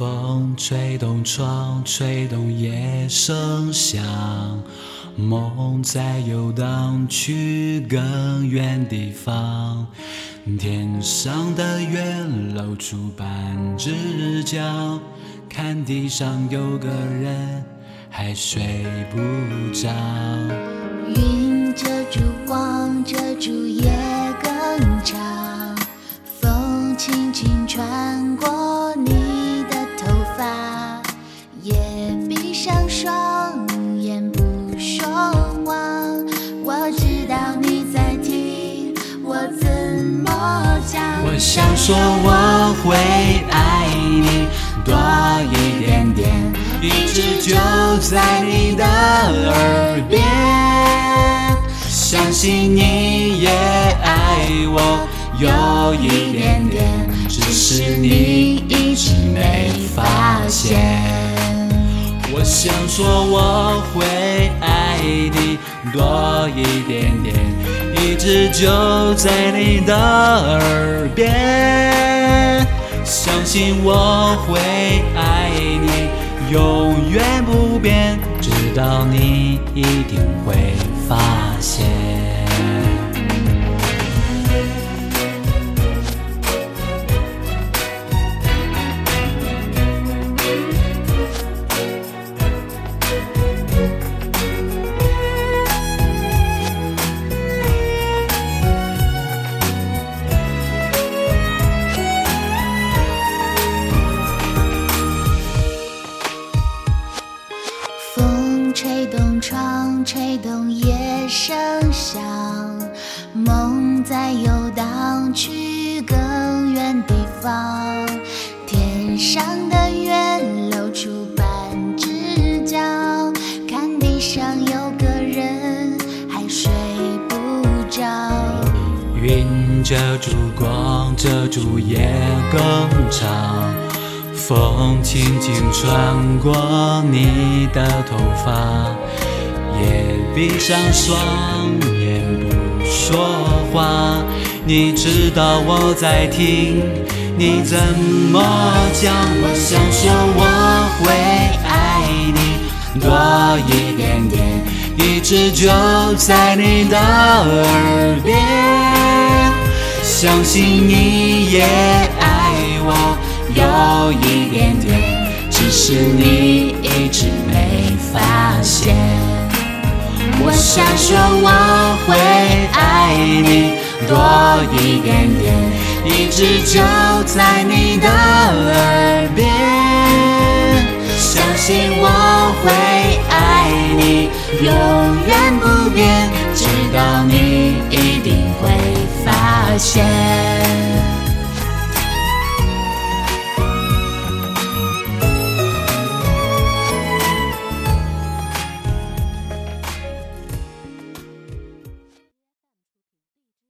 风吹动窗，吹动夜声响，梦在游荡去更远地方。天上的月露出半只脚，看地上有个人还睡不着。云遮住光，遮住夜更长，风轻轻穿过上双眼不说话。我知道你在听，我怎么讲？我想说我会爱你多一点点，一直就在你的耳边。相信你也爱我有一点点，只是你一直没发现。我想说我会爱你多一点点，一直就在你的耳边。相信我会爱你永远不变，直到你一定会发现。吹动窗，吹动夜声响，梦在游荡去更远地方。天上的月露出半只脚，看地上有个人还睡不着。云遮住光，遮住夜更长，风轻轻穿过你的头发，也闭上双眼不说话。你知道我在听，你怎么讲？我想说我会爱你多一点点，一直就在你的耳边。相信你也只是你一直没发现。我想说我会爱你多一点点，一直就在你的耳边。相信我会爱你永远不变，直到你一定会发现。